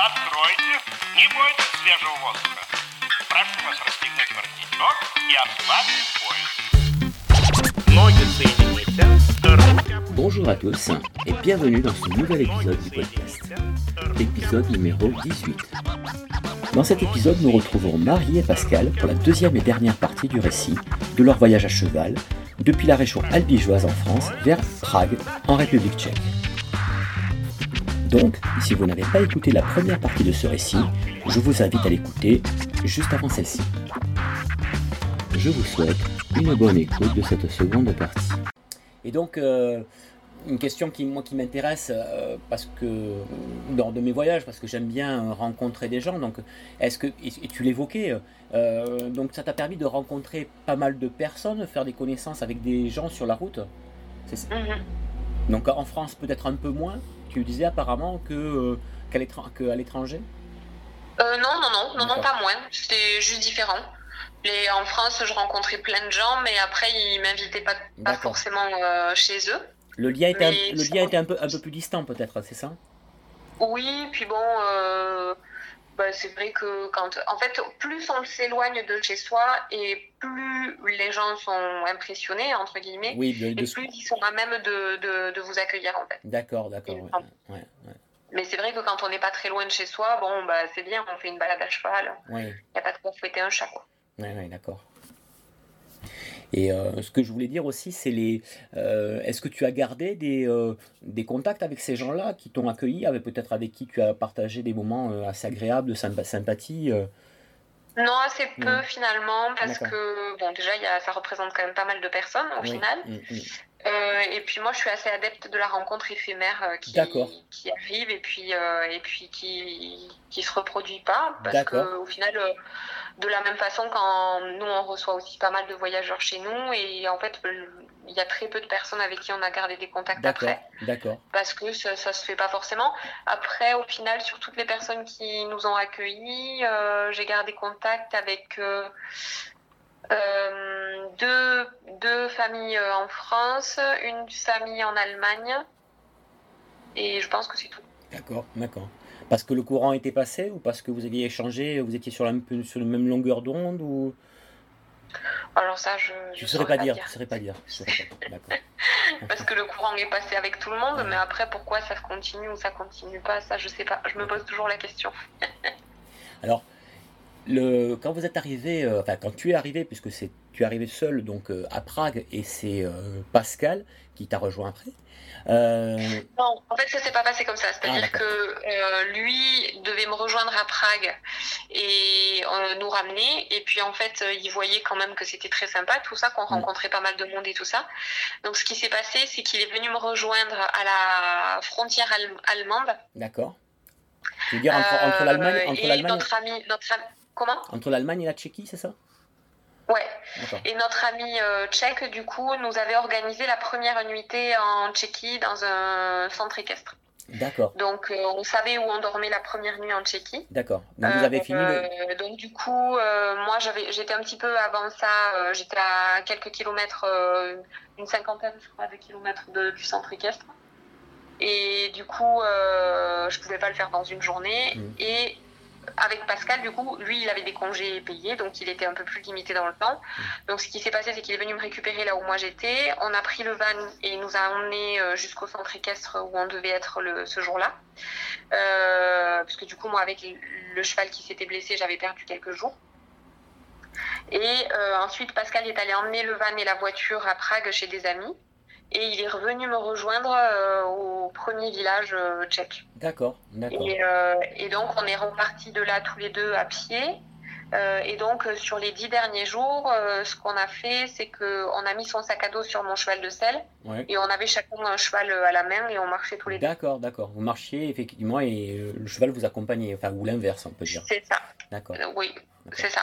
Откройте, не бойтесь свежего воздуха. Прошу вас расстегнуть воротничок и ослабить пояс. Ноги соедините. Руки Bonjour à tous et bienvenue dans ce nouvel épisode du podcast, épisode numéro 18. Dans cet épisode, nous retrouvons Marie et Pascal pour la deuxième et dernière partie du récit de leur voyage à cheval depuis la région albigeoise en France vers Prague en République tchèque. Donc, si vous n'avez pas écouté la première partie de ce récit, je vous invite à l'écouter juste avant celle-ci. Je vous souhaite une bonne écoute de cette seconde partie. Et donc, euh, une question qui, moi, qui m'intéresse, euh, parce que, lors de mes voyages, parce que j'aime bien euh, rencontrer des gens, donc, est-ce que, et, tu l'évoquais, euh, donc ça t'a permis de rencontrer pas mal de personnes, faire des connaissances avec des gens sur la route? C'est ça? Mhm. Donc en France, peut-être un peu moins, tu disais apparemment que, euh, qu'à l'étran- qu'à l'étranger? Euh, non, non, non, non, pas moins. C'était juste différent. Les, en France, je rencontrais plein de gens, mais après, ils m'invitaient pas, forcément euh, chez eux. Le lien était, un, Mais le ça- lien était un, peu, un peu plus distant peut-être, c'est ça? Oui, puis bon, euh, bah, c'est vrai que quand. En fait, plus on s'éloigne de chez soi et plus les gens sont impressionnés, entre guillemets, Oui, de, de et plus ils sont à même de, de, de vous accueillir, en fait. D'accord, d'accord. Et- ouais, ouais, ouais, Mais c'est vrai que quand on n'est pas très loin de chez soi, bon, bah, c'est bien, on fait une balade à cheval. Il n'y a pas de quoi fouetter un chat, quoi. Ouais, ouais, d'accord. Et euh, ce que je voulais dire aussi, c'est les. euh, Est-ce que tu as gardé des, euh, des contacts avec ces gens-là qui t'ont accueilli, avec peut-être avec qui tu as partagé des moments assez agréables, de sympa- sympathie Non, assez peu Mm. finalement, parce que bon, déjà, il y a, ça représente quand même pas mal de personnes au oui. final. Mm, mm. Euh, et puis moi, je suis assez adepte de la rencontre éphémère euh, qui, arrive et puis, euh, et puis qui qui se reproduit pas, parce D'accord. que au final, de la même façon, quand nous on reçoit aussi pas mal de voyageurs chez nous, et en fait, il y a très peu de personnes avec qui on a gardé des contacts après d'accord. parce que ça, ça se fait pas forcément. Après, au final, sur toutes les personnes qui nous ont accueillis, j'ai gardé contact avec euh, deux, deux familles euh, en France, une famille en Allemagne, et je pense que c'est tout. D'accord, d'accord. Parce que le courant était passé ou parce que vous aviez échangé, vous étiez sur la, même- sur la même longueur d'onde ou? Alors ça, je ne saurais pas dire, je saurais pas dire. je saurais pas dire. Parce que le courant est passé avec tout le monde, Ouais. mais après, pourquoi ça continue ou ça continue pas, ça, je sais pas. Je me pose toujours la question. Alors, le, quand vous êtes arrivé, euh, enfin quand tu es arrivé, puisque c'est tu es arrivé seul donc euh, à Prague et c'est euh, Pascal qui t'a rejoint après. Non, en fait, ça s'est pas passé comme ça. C'est-à-dire Ah, que lui devait me rejoindre à Prague et nous ramener. Et puis, en fait, il voyait quand même que c'était très sympa, tout ça, qu'on Mm. rencontrait pas mal de monde et tout ça. Donc, ce qui s'est passé, c'est qu'il est venu me rejoindre à la frontière al- allemande. D'accord. Tu veux dire entre, l'Allemagne, entre et l'Allemagne, notre ami, notre ami- comment entre l'Allemagne et la Tchéquie, c'est ça Ouais. Et notre ami euh, tchèque, du coup, nous avait organisé la première nuitée en Tchéquie dans un centre équestre. D'accord, Donc, euh, on savait où on dormait la première nuit en Tchéquie. d'accord. Donc vous Euh, avez fini le... donc du coup, moi j'étais un petit peu avant ça, j'étais à quelques kilomètres, une cinquantaine je crois de kilomètres de- du centre équestre. Et du coup, je pouvais pas le faire dans une journée. Mhm. Et avec Pascal, du coup, lui, il avait des congés payés, donc il était un peu plus limité dans le temps. Mhm. Donc ce qui s'est passé, c'est qu'il est venu me récupérer là où moi j'étais. On a pris le van et il nous a emmenés euh, jusqu'au centre équestre où on devait être le, ce jour-là. Euh, parce que du coup, moi, avec le cheval qui s'était blessé, j'avais perdu quelques jours. Et euh, ensuite, Pascal est allé emmener le van et la voiture à Prague chez des amis. Et il est revenu me rejoindre euh, au premier village euh, tchèque. D'accord, d'accord. Et, euh, et donc, on est repartis de là tous les deux à pied. Et donc, sur les dix derniers jours, ce qu'on a fait, c'est qu'on a mis son sac à dos sur mon cheval de selle. Ouais. Et on avait chacun un cheval à la main et on marchait tous les deux. D'accord, d'accord. Vous marchiez effectivement et le cheval vous accompagnait, enfin ou l'inverse, on peut dire. C'est ça. D'accord. Oui, c'est ça.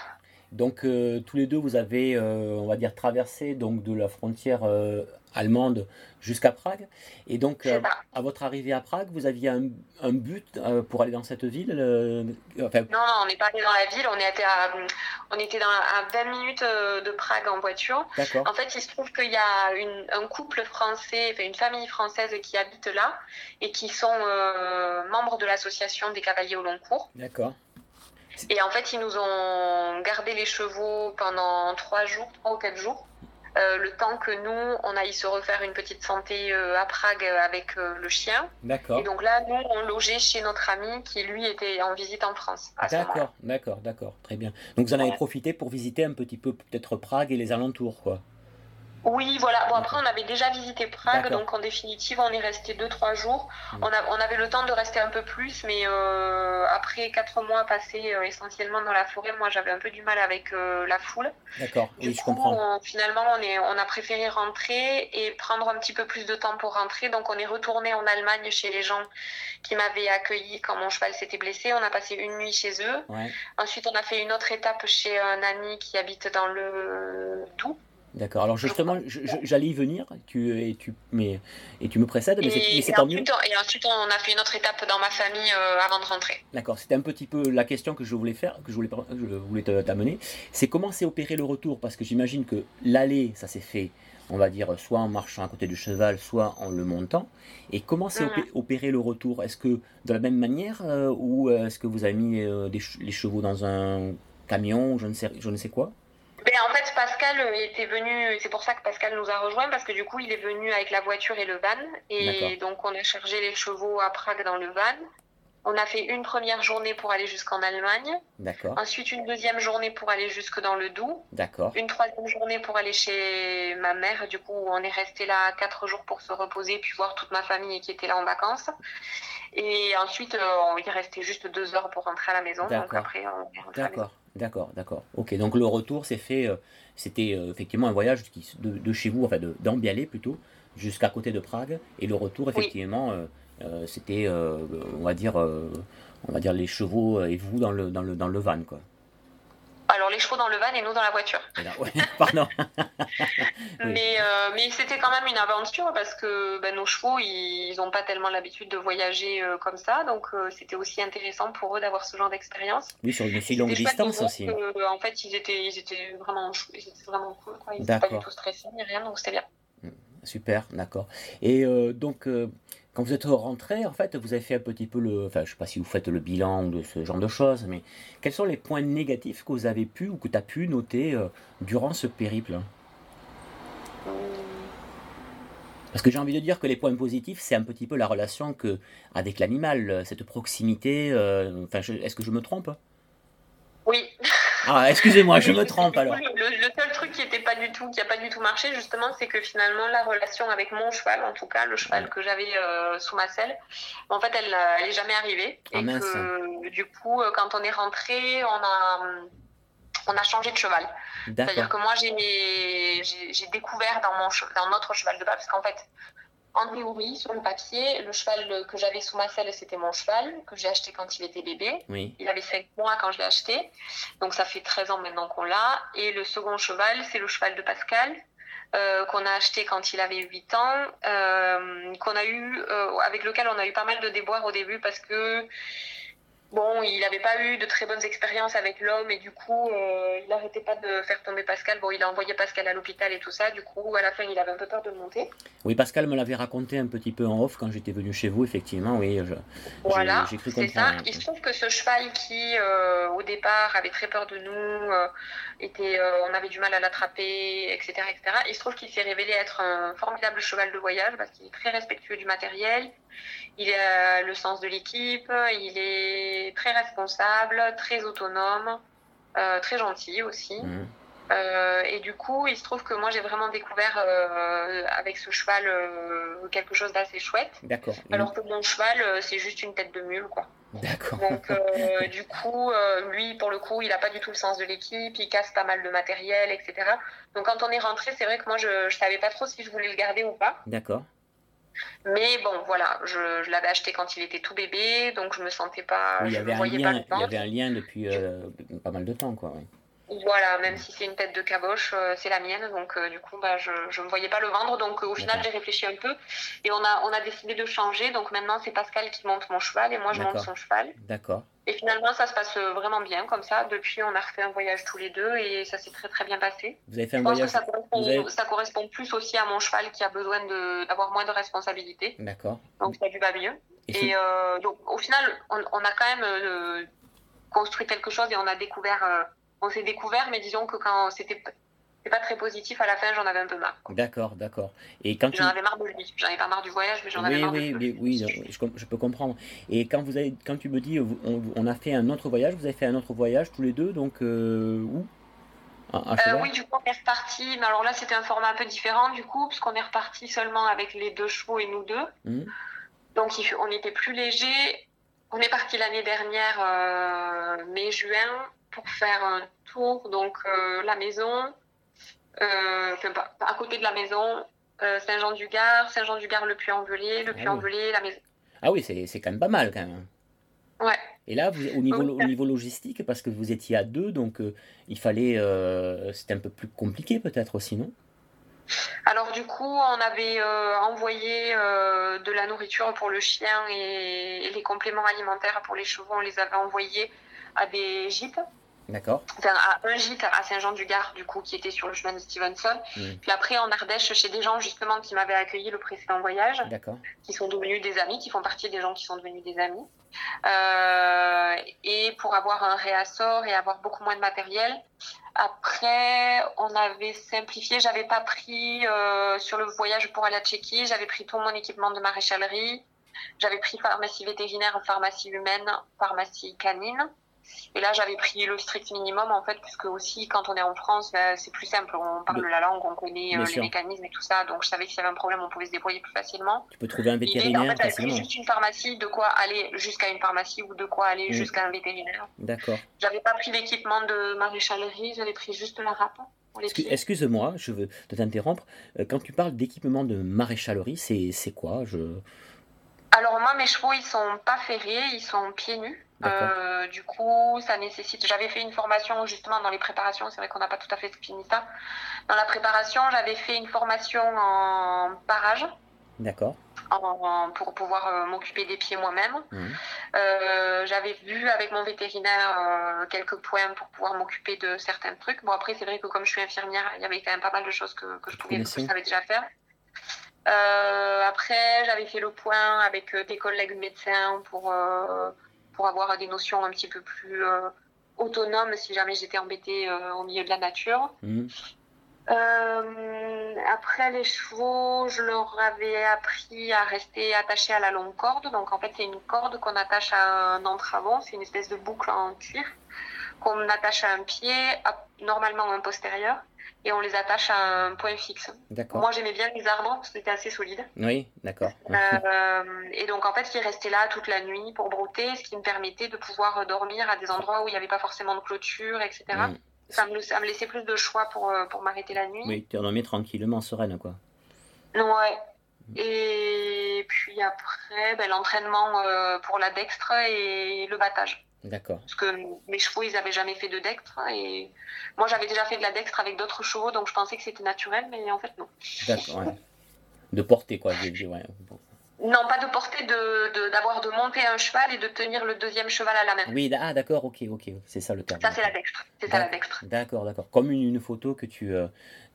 Donc euh, tous les deux, vous avez, euh, on va dire, traversé donc de la frontière euh, allemande jusqu'à Prague. Et donc, à votre arrivée à Prague, vous aviez un, un but pour aller dans cette ville enfin, Non, non, on n'est pas allé dans la ville, on était à, on était dans, à 20 minutes de Prague en voiture. D'accord, En fait, il se trouve qu'il y a une- un couple français, enfin une famille française qui habite là et qui sont membres de l'association des cavaliers au long cours. d'accord, Et en fait, ils nous ont gardé les chevaux pendant trois jours, trois ou quatre jours. euh, le temps que nous, on aille se refaire une petite santé euh, à Prague avec euh, le chien. d'accord. Et donc là, nous, on logeait chez notre ami qui, lui, était en visite en France. D'accord, d'accord, d'accord, très bien. Donc vous en avez Ouais. profité pour visiter un petit peu peut-être Prague et les alentours, quoi. Oui, voilà. Bon, après, on avait déjà visité Prague, donc en définitive, on est resté deux, trois jours. Mm. On, a, on avait le temps de rester un peu plus, mais euh, après quatre mois passés euh, essentiellement dans la forêt, moi, j'avais un peu du mal avec euh, la foule. D'accord, je coup, comprends. on- finalement, on, est, on a préféré rentrer et prendre un petit peu plus de temps pour rentrer. Donc, on est retourné en Allemagne chez les gens qui m'avaient accueilli quand mon cheval s'était blessé. On a passé une nuit chez eux. Ouais, Ensuite, on a fait une autre étape chez un ami qui habite dans le Doubs. D'accord. Alors justement, j'allais y venir, tu, et, tu, mais, et tu me précèdes, mais c'est tant mieux. ensuite, on- et ensuite, on a fait une autre étape dans ma famille euh, avant de rentrer. D'accord, c'était un petit peu la question que je voulais faire, que je voulais, que je voulais t'amener. C'est comment s'est opéré le retour? Parce que j'imagine que l'aller, ça s'est fait, on va dire, soit en marchant à côté du cheval, soit en le montant. Et comment s'est Mhm. opé- opéré le retour? Est-ce que de la même manière, euh, ou euh, est-ce que vous avez mis euh, des les chevaux dans un camion, je ne sais, je ne sais quoi? Ben, en fait, Pascal euh, était venu, c'est pour ça que Pascal nous a rejoints, parce que du coup, il est venu avec la voiture et le van. Et donc, on a chargé les chevaux à Prague dans le van. On a fait une première journée pour aller jusqu'en Allemagne, D'accord, ensuite une deuxième journée pour aller jusque dans le Doubs, d'accord, une troisième journée pour aller chez ma mère. Du coup, on est resté là quatre jours pour se reposer, puis voir toute ma famille qui était là en vacances. Et ensuite, euh, est resté juste deux heures pour rentrer à la maison. Donc après, on est rentré à la maison. d'accord, d'accord, d'accord. Ok, donc le retour s'est fait, euh, c'était euh, effectivement un voyage qui- de, de chez vous, enfin de- d'Ambialé plutôt, jusqu'à côté de Prague. Et le retour, effectivement, euh, euh, c'était, on va dire, on va dire les chevaux et vous dans le, dans le, dans le van, quoi. Les chevaux dans le van et nous dans la voiture. Là, ouais, pardon. Mais, euh, mais c'était quand même une aventure parce que ben, nos chevaux, ils n'ont pas tellement l'habitude de voyager euh, comme ça. Donc, euh, c'était aussi intéressant pour eux d'avoir ce genre d'expérience. Oui, sur une si longue distance aussi. que, en fait, ils étaient, ils étaient vraiment, chou- ils étaient vraiment cool. Quoi. Ils n'étaient pas du tout stressés ni rien, donc c'était bien. Super, d'accord. Et donc, quand vous êtes rentré, en fait, vous avez fait un petit peu le. Enfin, je sais pas si vous faites le bilan de ce genre de choses, mais quels sont les points négatifs que vous avez pu ou que tu as pu noter euh, durant ce périple? Parce que j'ai envie de dire que les points positifs, c'est un petit peu la relation que avec l'animal, euh, cette proximité. euh, Enfin, je- est-ce que je me trompe? Oui. Ah, excusez-moi, je me trompe alors. Le, le seul truc qui était pas du tout, qui a pas du tout marché, justement, c'est que finalement la relation avec mon cheval, en tout cas le cheval que j'avais euh, sous ma selle, en fait, elle, euh, elle est jamais arrivée. Ah, et mince. que du coup, euh, quand on est rentré, on a, on a changé de cheval. C'est-à-dire que moi, j'ai découvert dans, mon, dans notre cheval de bas, parce qu'en fait, en théorie, sur le papier, le cheval que j'avais sous ma selle, c'était mon cheval, que j'ai acheté quand il était bébé. oui, Il avait 5 mois quand je l'ai acheté. Donc ça fait 13 ans maintenant qu'on l'a. Et le second cheval, c'est le cheval de Pascal. euh, qu'on a acheté quand il avait 8 ans, euh, qu'on a eu, euh, avec lequel on a eu pas mal de déboires au début parce que bon, il n'avait pas eu de très bonnes expériences avec l'homme et du coup, euh, il n'arrêtait pas de faire tomber Pascal. Bon, il a envoyé Pascal à l'hôpital et tout ça. Du coup, à la fin, il avait un peu peur de monter. oui, Pascal me l'avait raconté un petit peu en off quand j'étais venu chez vous, effectivement, oui. Je, Voilà, j'ai cru c'est ça. Il se trouve que ce cheval qui, euh, au départ, avait très peur de nous, euh, était, on avait du mal à l'attraper, etc., etc. Il se trouve qu'il s'est révélé être un formidable cheval de voyage parce qu'il est très respectueux du matériel, il a le sens de l'équipe, il est très responsable, très autonome, euh, très gentil aussi. Mhm. Euh, et du coup, il se trouve que moi, j'ai vraiment découvert euh, avec ce cheval euh, quelque chose d'assez chouette. D'accord, Alors que mon cheval, c'est juste une tête de mule, quoi. d'accord. Donc, du coup, lui, pour le coup, il n'a pas du tout le sens de l'équipe, il casse pas mal de matériel, etc. Donc, quand on est rentré, c'est vrai que moi, je ne savais pas trop si je voulais le garder ou pas. D'accord. Mais bon, voilà, je, je l'avais acheté quand il était tout bébé, donc je me sentais pas. Oui, il y je avait un voyais lien, il y avait un lien depuis euh, pas mal de temps, quoi. oui. Voilà, même si c'est une tête de caboche, euh, c'est la mienne. Donc, euh, du coup, bah, je ne me voyais pas le vendre. Donc, euh, au final, j'ai réfléchi un peu. Et on a, on a décidé de changer. Donc, maintenant, c'est Pascal qui monte mon cheval et moi, je monte son cheval. D'accord. Et finalement, ça se passe vraiment bien comme ça. Depuis, on a refait un voyage tous les deux et ça s'est très, très bien passé. Vous avez fait un voyage ça correspond, ça correspond, plus aussi à mon cheval qui a besoin d'avoir moins de responsabilités. D'accord. Donc, ça lui va mieux. Et, donc, au final, on, on a quand même construit quelque chose et on a découvert on s'est découvert, mais disons que quand c'était pas très positif, à la fin, j'en avais un peu marre. D'accord, d'accord. Et quand j'en avais marre de lui. J'en avais pas marre du voyage, mais j'en avais marre oui, de lui. Oui, oui, je, je, peux comprendre. Et quand vous avez, quand tu me dis, on, a fait un autre voyage, vous avez fait un autre voyage tous les deux, donc euh, où? Euh, oui, du coup, on est reparti. Mais alors là, c'était un format un peu différent, du coup, puisqu'on est reparti seulement avec les deux chevaux et nous deux. Mmh. Donc, on était plus léger. On est parti l'année dernière, euh, mai-juin pour faire un tour, donc euh, la maison, euh, à côté de la maison, euh, Saint-Jean-du-Gard, Saint-Jean-du-Gard, le Puy-en-Velay, le ah Puy-en-Velay, la maison. Ah oui, c'est quand même pas mal quand même. Ouais. Et là, vous, au, niveau, au niveau logistique, parce que vous étiez à deux, donc il fallait. C'était un peu plus compliqué peut-être aussi, non? Alors du coup, on avait envoyé de la nourriture pour le chien et, et, les compléments alimentaires pour les chevaux, on les avait envoyés à des gîtes. D'accord. Enfin, à un gîte à Saint-Jean-du-Gard, du coup, qui était sur le chemin de Stevenson. Puis après, en Ardèche, chez des gens, justement, qui m'avaient accueilli le précédent voyage. D'accord. Qui sont devenus des amis, qui font partie des gens qui sont devenus des amis. Euh, et pour avoir un réassort et avoir beaucoup moins de matériel. Après, on avait simplifié. J'avais pas pris, euh, sur le voyage pour aller à Tchéquie, j'avais pris tout mon équipement de maréchalerie. J'avais pris pharmacie vétérinaire, pharmacie humaine, pharmacie canine. Et là, j'avais pris le strict minimum, en fait, puisque aussi, quand on est en France, ben, c'est plus simple. On parle la langue, on connaît euh, les mécanismes et tout ça. Donc, je savais que s'il y avait un problème, on pouvait se débrouiller plus facilement. Tu peux trouver un vétérinaire en fait, facilement. juste une pharmacie, de quoi aller jusqu'à une pharmacie ou de quoi aller jusqu'à un vétérinaire. D'accord. J'avais pas pris l'équipement de maréchalerie, j'avais pris juste la râpe. Excuse-moi, je veux te t'interrompre. Euh, quand tu parles d'équipement de maréchalerie, c'est quoi? Je... Alors moi, mes chevaux, ils sont pas ferrés, ils sont pieds nus. Euh, du coup, ça nécessite. J'avais fait une formation justement dans les préparations. C'est vrai qu'on n'a pas tout à fait fini ça. Dans la préparation, j'avais fait une formation en parage. D'accord. pour pouvoir euh, m'occuper des pieds moi-même. Mmh. Euh, j'avais vu avec mon vétérinaire quelques points pour pouvoir m'occuper de certains trucs. Bon, après, c'est vrai que comme je suis infirmière, il y avait quand même pas mal de choses que, que je pouvais, que je savais déjà faire. après, j'avais fait le point avec des collègues médecins pour pour avoir des notions un petit peu plus euh, autonomes si jamais j'étais embêtée euh, au milieu de la nature. Mhm. Euh, après les chevaux, je leur avais appris à rester attachés à la longue corde. Donc en fait, c'est une corde qu'on attache à un entravant, c'est une espèce de boucle en cuir qu'on attache à un pied, normalement un postérieur et on les attache à un point fixe. Moi, j'aimais bien les arbres parce que c'était assez solide. Oui, d'accord. Euh, et donc, en fait, ils restaient là toute la nuit pour brouter, ce qui me permettait de pouvoir dormir à des endroits où il n'y avait pas forcément de clôture, etc. Mm. Ça, me, ça, me, laissait plus de choix pour, euh, pour m'arrêter la nuit. Oui, tu dormais tranquillement, sereine, quoi. Ouais. Et puis après, ben, l'entraînement euh, pour la dextre et le battage. D'accord. Parce que mes chevaux, ils n'avaient jamais fait de dextre. Et moi, j'avais déjà fait de la dextre avec d'autres chevaux, donc je pensais que c'était naturel, mais en fait, non. D'accord, De porter, quoi. Ouais. Non, pas de porter, d'avoir de, de, monter un cheval et de tenir le deuxième cheval à la main. Oui, ah, d'accord, ok, ok, c'est ça le terme. Ça, c'est la dextre. C'est ça la dextre. D'accord, d'accord. Comme une, une, photo que tu, euh,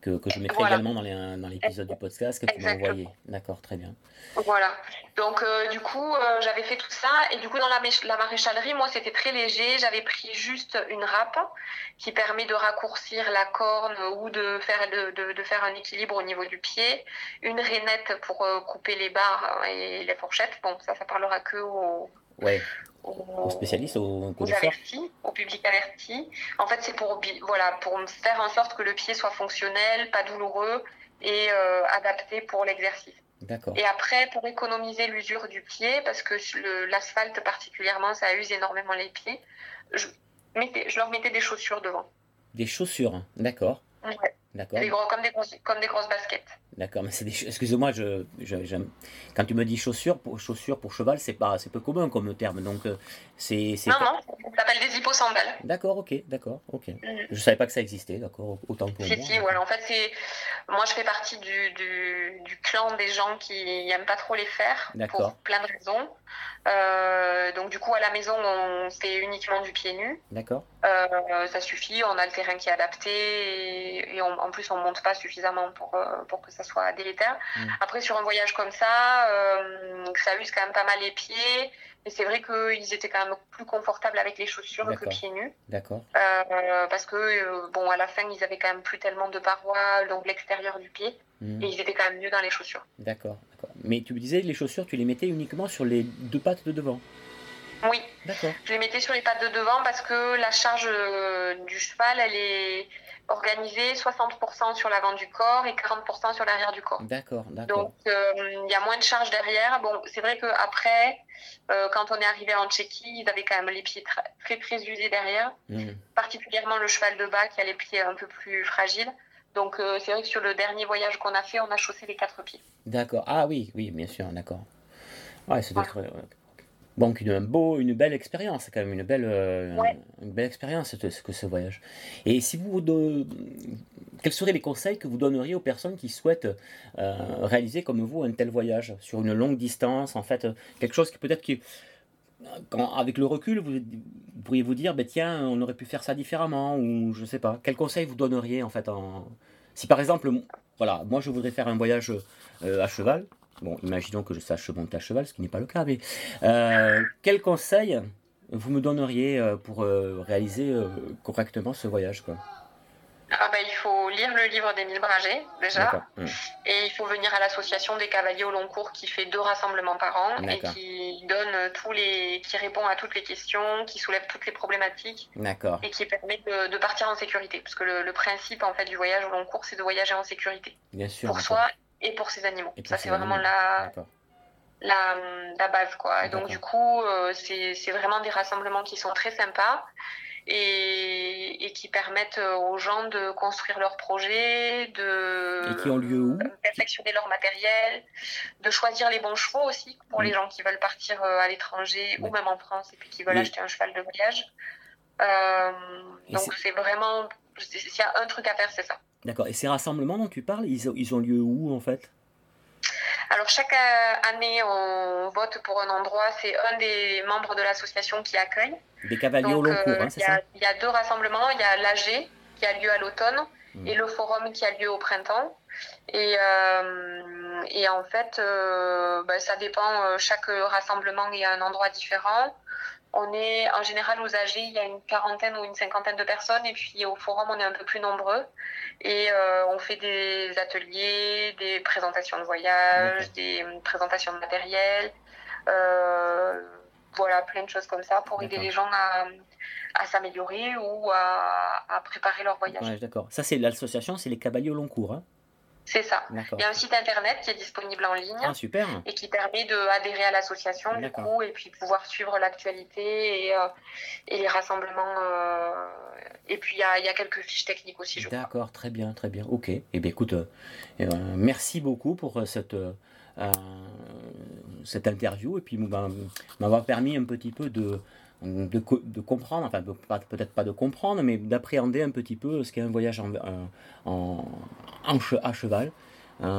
que, que je mettrai également dans, dans l'épisode du podcast que tu m'as envoyé. D'accord, très bien. Voilà. Donc, euh, du coup, euh, j'avais fait tout ça. Et du coup, dans la, la maréchalerie, moi, c'était très léger. J'avais pris juste une râpe qui permet de raccourcir la corne ou de faire, de, de, faire un équilibre au niveau du pied. Une rainette pour euh, couper les barres et les fourchettes. Bon, ça, ça parlera que aux, ouais aux, spécialistes, aux, aux avertis, au public averti. En fait, c'est pour, voilà, pour faire en sorte que le pied soit fonctionnel, pas douloureux et euh, adapté pour l'exercice. Et après, pour économiser l'usure du pied, parce que l'asphalte particulièrement, ça use énormément les pieds, je, mettais, je leur mettais des chaussures devant. Des chaussures, hein. d'accord. Ouais. D'accord. comme, des grosses, comme des grosses baskets. D'accord, mais c'est des excuse-moi, je, je, quand tu me dis chaussures pour chaussures pour cheval, c'est pas c'est peu commun comme terme. Donc euh, c'est Non non, Ça s'appelle des hipposandales. D'accord, ok, d'accord, ok. Mhm. Je savais pas que ça existait, d'accord, autant pour Si, moi. si, voilà. En fait, c'est. Moi, je fais partie du, du, du clan des gens qui n'aiment pas trop les faire. Pour plein de raisons. Euh, donc, du coup, à la maison, on fait uniquement du pied nu. D'accord, Euh, ça suffit, on a le terrain qui est adapté et, et on- en plus on ne monte pas suffisamment pour, euh, pour que ça soit délétère. Mm. Après sur un voyage comme ça, ça use quand même pas mal les pieds et c'est vrai qu'ils étaient quand même plus confortables avec les chaussures que pieds nus d'accord, Euh, parce que euh, bon à la fin ils avaient quand même plus tellement de parois, donc l'extérieur du pied Mhm. et ils étaient quand même mieux dans les chaussures. d'accord, d'accord. Mais tu me disais les chaussures, tu les mettais uniquement sur les deux pattes de devant. Oui, D'accord, Je les mettais sur les pattes de devant parce que la charge euh, du cheval, elle est organisée 60% sur l'avant du corps et 40% sur l'arrière du corps. d'accord, d'accord. Donc, euh, il y a moins de charge derrière. Bon, c'est vrai qu'après, euh, quand on est arrivé en Tchéquie, ils avaient quand même les pieds très, très, très usés derrière, Mhm. particulièrement le cheval de bas qui a les pieds un peu plus fragiles. Donc, euh, c'est vrai que sur le dernier voyage qu'on a fait, on a chaussé les quatre pieds. D'accord. Ah oui, oui, bien sûr, d'accord. Ouais, c'est d'être. Bon, une, un beau, une belle expérience, quand même, une belle, euh, Ouais. une belle expérience ce- ce- que ce voyage. Et si vous, de- quels seraient les conseils que vous donneriez aux personnes qui souhaitent euh, réaliser comme vous un tel voyage sur une longue distance, en fait, quelque chose qui peut-être qui, quand, avec le recul, vous, vous pourriez vous dire, ben tiens, on aurait pu faire ça différemment, ou je sais pas. Quels conseils vous donneriez en fait en... Si par exemple, voilà, moi je voudrais faire un voyage euh, à cheval. Bon, imaginons que je sache monter à cheval, ce qui n'est pas le cas, mais euh, quels conseils vous me donneriez euh, pour euh, réaliser correctement ce voyage quoi? Ah ben, il faut lire le livre d'Émile Braget, déjà. Hum. Et il faut venir à l'association des cavaliers au long cours qui fait deux rassemblements par an et qui donne tous les, qui répond à toutes les questions, qui soulève toutes les problématiques et qui permet de, de partir en sécurité. Parce que le, le principe en fait du voyage au long cours, c'est de voyager en sécurité Bien sûr. pour soi et pour ses animaux. Pour Ça ces c'est vraiment animaux. la, D'accord. la, la base quoi. Et donc du coup, euh, c'est vraiment des rassemblements qui sont très sympas. Et, et qui permettent euh, aux gens de construire leurs projets, de Et qui ont lieu où? perfectionner leur matériel, de choisir les bons chevaux aussi pour les gens qui veulent partir euh, à l'étranger ou même en France et puis qui veulent acheter un cheval de voyage. Euh, donc c'est vraiment, s'il y a un truc à faire, c'est ça. D'accord. Et ces rassemblements dont tu parles, ils ont, ils ont lieu où en fait? Alors chaque euh, année, on vote pour un endroit. C'est un des membres de l'association qui accueille. Des cavaliers au long cours, euh, hein, il c'est y, a- ça? il y a deux rassemblements. Il y a l'AG qui a lieu à l'automne Mm. et le forum qui a lieu au printemps. Et, euh, et en fait, euh, ben, ça dépend. Chaque rassemblement est à un endroit différent. On est en général aux AG, il y a une quarantaine ou une cinquantaine de personnes, et puis au forum, on est un peu plus nombreux. Et euh, on fait des ateliers, des présentations de voyage, des euh, présentations de matériel. euh, voilà, plein de choses comme ça pour aider les gens à, à s'améliorer ou à, à préparer leur voyage. Ouais, d'accord. Ça, c'est l'association, c'est les cavaliers au long cours. Hein C'est ça. Il y a un site internet qui est disponible en ligne Ah, super. et qui permet d'adhérer à l'association du coup et puis pouvoir suivre l'actualité et, euh, et les rassemblements. euh, et puis il y a, il y a quelques fiches techniques aussi. D'accord, très bien, très bien. Ok. Eh bien, écoute, euh, merci beaucoup pour cette, cette interview et puis bah, m'avoir permis un petit peu de, de, de comprendre, enfin, peut-être pas de comprendre, mais d'appréhender un petit peu ce qu'est un voyage en, en, en che- à cheval. Hein,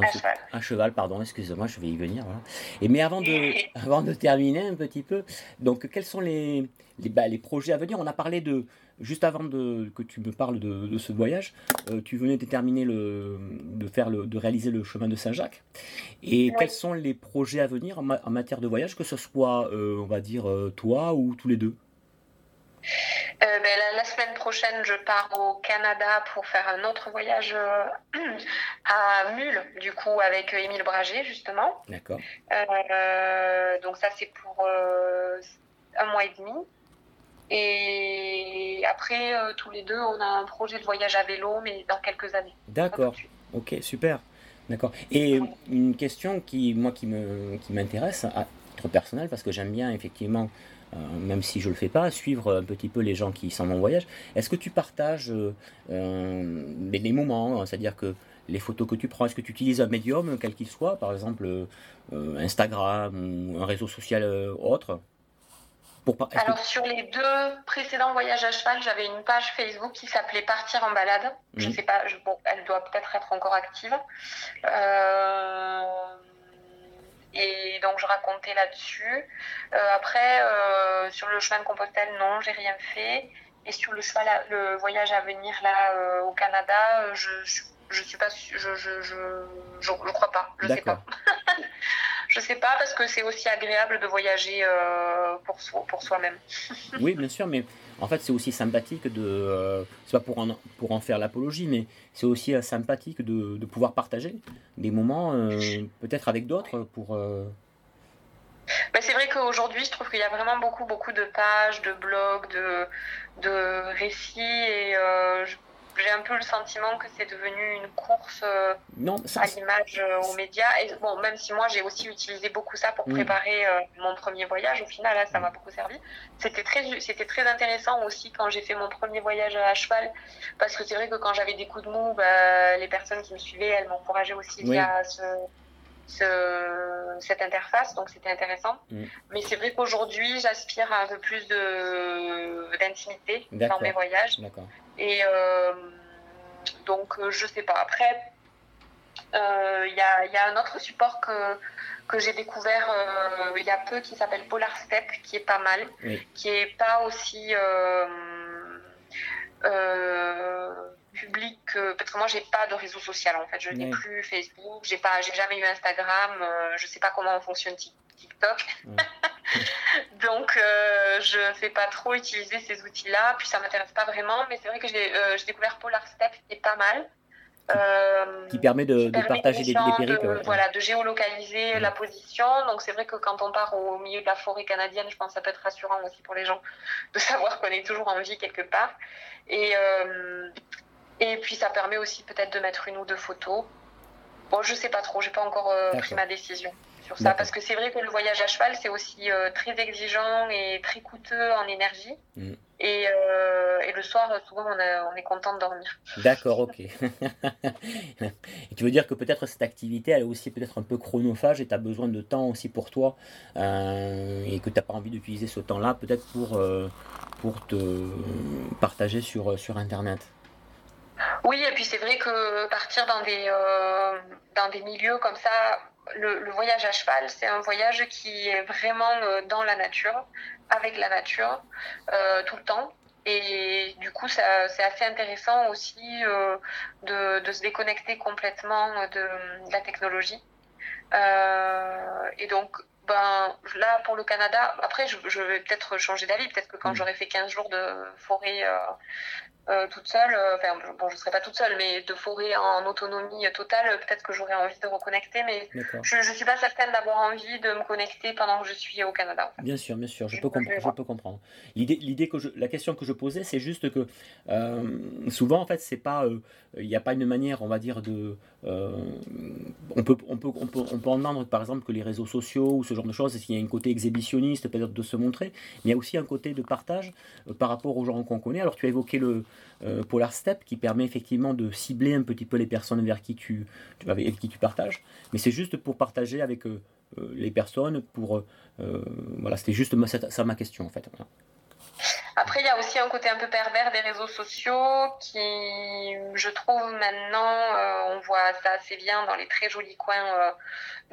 À cheval. pardon, excusez-moi, je vais y venir. voilà. Et mais avant de, avant de terminer un petit peu, donc quels sont les, les, bah, les projets à venir? On a parlé de, juste avant de, que tu me parles de, de ce voyage, euh, tu venais de terminer le, de faire le, de réaliser le chemin de Saint-Jacques. Et quels sont les projets à venir en, ma- en matière de voyage, que ce soit, euh, on va dire, euh, toi ou tous les deux? Euh, ben, la, la semaine prochaine, je pars au Canada pour faire un autre voyage euh, à Mule, du coup, avec Émile Braget, justement. D'accord. Euh, donc ça, c'est pour un mois et demi. Et après, euh, tous les deux, on a un projet de voyage à vélo, mais dans quelques années. D'accord. Ok, super. D'accord. Et une question qui, moi, qui me, qui m'intéresse à titre personnel, parce que j'aime bien effectivement, euh, même si je le fais pas, suivre un petit peu les gens qui s'en vont en voyage. Est-ce que tu partages euh, euh, les, les moments, hein, c'est-à-dire que les photos que tu prends, est-ce que tu utilises un médium, quel qu'il soit, par exemple euh, Instagram ou un réseau social Alors sur les deux précédents voyages à cheval, j'avais une page Facebook qui s'appelait Partir en balade. Je mhm. sais pas, bon, elle doit peut-être être encore active. Euh, et donc je racontais là-dessus. Euh, après, euh, sur le chemin de Compostelle, non, j'ai rien fait. Et sur le cheval, le voyage à venir là au Canada, je, je, suis pas, je, je, je, je, crois pas, je sais pas. Je sais pas parce que c'est aussi agréable de voyager euh, pour, pour soi-même. oui, bien sûr, mais en fait c'est aussi sympathique de, euh, c'est pas pour en, pour en faire l'apologie, mais c'est aussi euh, sympathique de, de, pouvoir partager des moments peut-être avec d'autres pour. C'est vrai qu'aujourd'hui, je trouve qu'il y a vraiment beaucoup, beaucoup de pages, de blogs, de, de récits et je j'ai un peu le sentiment que c'est devenu une course euh, non, à l'image euh, aux médias. Et bon, même si moi j'ai aussi utilisé beaucoup ça pour préparer euh, mon premier voyage, au final là, ça m'a beaucoup servi. C'était très, c'était très intéressant aussi quand j'ai fait mon premier voyage à cheval, parce que c'est vrai que quand j'avais des coups de mou, bah, les personnes qui me suivaient, elles m'encourageaient aussi via ce, ce, cette interface, donc c'était intéressant. Mm. Mais c'est vrai qu'aujourd'hui, j'aspire à un peu plus de d'intimité dans mes voyages. Et euh, donc, euh, je sais pas. Après, il euh, y, a, y, a, un autre support que, que j'ai découvert il y a peu qui s'appelle Polar Step, qui est pas mal, qui est pas aussi public parce que moi j'ai pas de réseau social en fait. Je n'ai plus Facebook j'ai pas j'ai jamais eu Instagram je sais pas comment fonctionne TikTok Donc, euh, je ne fais pas trop utiliser ces outils-là. Puis, ça ne m'intéresse pas vraiment. Mais c'est vrai que j'ai euh, découvert Polar Step, qui est pas mal. Euh, qui permet de, partager des, périples. Voilà, de géolocaliser la position. Donc, c'est vrai que quand on part au milieu de la forêt canadienne, je pense que ça peut être rassurant aussi pour les gens de savoir qu'on est toujours en vie quelque part. Et, et puis, ça permet aussi peut-être de mettre une ou deux photos. Bon, je sais pas trop, j'ai pas encore pris ma décision sur ça. Parce que c'est vrai que le voyage à cheval, c'est aussi euh, très exigeant et très coûteux en énergie. Mm. Et, euh, et, le soir, souvent, on, on est content de dormir. D'accord, ok. et tu veux dire que peut-être cette activité, elle est aussi peut-être un peu chronophage et tu as besoin de temps aussi pour toi euh, et que tu n'as pas envie d'utiliser ce temps-là peut-être pour, pour te partager sur, sur Internet? Oui, et puis c'est vrai que partir dans des, dans des milieux comme ça, le, voyage à cheval, c'est un voyage qui est vraiment euh, dans la nature, avec la nature, euh, tout le temps. Et du coup, c'est assez intéressant aussi euh, de, se déconnecter complètement de, la technologie. et donc, ben, là, pour le Canada, après, je, je vais peut-être changer d'avis. Peut-être que quand mm. j'aurai fait 15 jours de forêt euh, toute seule, euh, enfin bon, je ne serai pas toute seule, mais de forêt en autonomie totale, peut-être que j'aurais envie de reconnecter, mais je ne suis pas certaine d'avoir envie de me connecter pendant que je suis au Canada. Bien sûr, bien sûr, je, peux, je peux comprendre. L'idée, l'idée que je, la question que je posais, c'est juste que euh, souvent, en fait, c'est pas, il n'y a pas une manière, on va dire, de, on peut, on peut, on peut, on peut entendre par exemple que les réseaux sociaux ou ce genre de choses, il y a un côté exhibitionniste, peut-être de se montrer, mais il y a aussi un côté de partage par rapport aux gens qu'on connaît. Alors, tu as évoqué le euh, Polar Step qui permet effectivement de cibler un petit peu les personnes vers qui tu, avec qui tu partages. Mais c'est juste pour partager avec euh, euh, les personnes. Pour voilà, c'était juste ça ma question en fait. Après, il y a aussi un côté un peu pervers des réseaux sociaux qui, je trouve maintenant, on voit ça assez bien dans les très jolis coins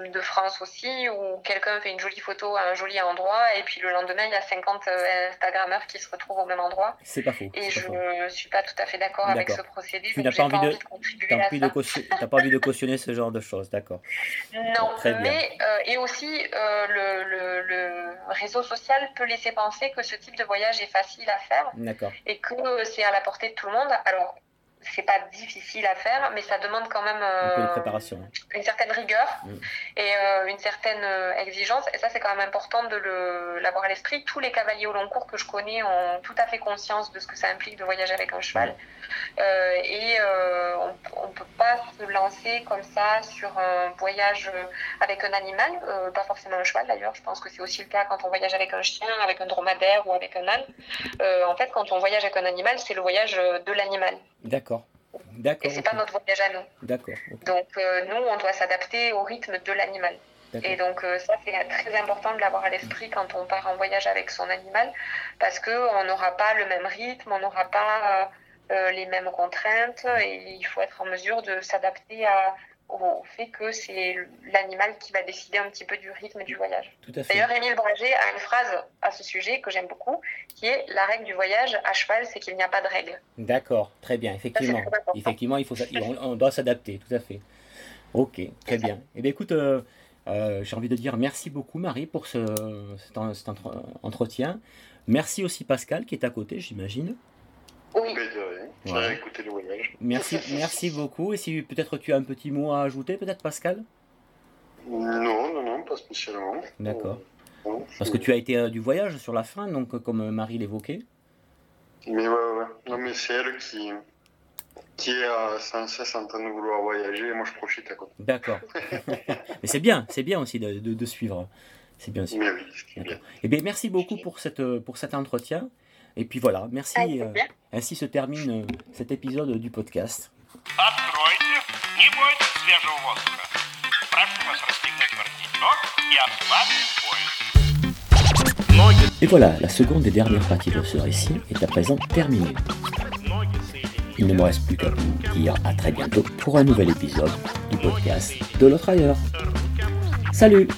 de France aussi, où quelqu'un fait une jolie photo à un joli endroit, et puis le lendemain, il y a 50 euh, Instagrammeurs qui se retrouvent au même endroit. C'est pas faux. Et je ne suis pas tout à fait d'accord avec ce procédé. Tu n'as pas, envie de, contribuer pas envie de cautionner ce genre de choses, d'accord. Non, mais, euh, et aussi, euh, le, le, réseau social peut laisser penser que ce type de voyage est facile à faire. Et que c'est à la portée de tout le monde. Alors, c'est pas difficile à faire, mais ça demande quand même euh, préparation. une certaine rigueur mm. et euh, une certaine euh, exigence. Et ça, c'est quand même important de l'avoir à l'esprit. Tous les cavaliers au long cours que je connais ont tout à fait conscience de ce que ça implique de voyager avec un cheval. et on ne peut pas se lancer comme ça sur un voyage avec un animal, pas forcément un cheval d'ailleurs. Je pense que c'est aussi le cas quand on voyage avec un chien, avec un dromadaire ou avec un âne. en fait, quand on voyage avec un animal, c'est le voyage de l'animal. D'accord. D'accord. Et c'est pas notre voyage à nous. D'accord. Donc euh, nous, on doit s'adapter au rythme de l'animal. Et donc euh, ça, c'est très important de l'avoir à l'esprit quand on part en voyage avec son animal, parce qu'on n'aura pas le même rythme, on n'aura pas euh, les mêmes contraintes, et il faut être en mesure de s'adapter au fait que c'est l'animal qui va décider un petit peu du rythme du voyage. D'ailleurs, Émile Brager a une phrase à ce sujet que j'aime beaucoup, qui est la règle du voyage à cheval, c'est qu'il n'y a pas de règle. D'accord, très bien, effectivement. effectivement, il faut, on doit s'adapter, tout à fait. Ok, très bien. Eh bien, écoute, euh, euh, j'ai envie de dire merci beaucoup Marie pour ce, cet, entretien. Merci aussi Pascal qui est à côté, j'imagine. Oui. J'ai écouté le voyage. Merci, merci beaucoup. Et si peut-être tu as un petit mot à ajouter, peut-être Pascal? Non, non, non, pas spécialement. D'accord. Parce que tu as été euh, du voyage sur la fin, donc comme Marie l'évoquait. Mais ouais, ouais. Non, mais c'est elle qui, qui est euh, sans cesse en train de vouloir voyager et moi je profite à côté. D'accord. Mais c'est bien, c'est bien aussi de, de, suivre. C'est bien aussi. Mais oui, bien. Eh bien, merci beaucoup pour, cette, pour cet entretien. Et puis voilà, merci. Euh, ainsi se termine euh, cet épisode du podcast. Et voilà, la seconde et dernière partie de ce récit est à présent terminée. Il ne me reste plus qu'à vous dire à très bientôt pour un nouvel épisode du podcast de l'autre ailleurs. Salut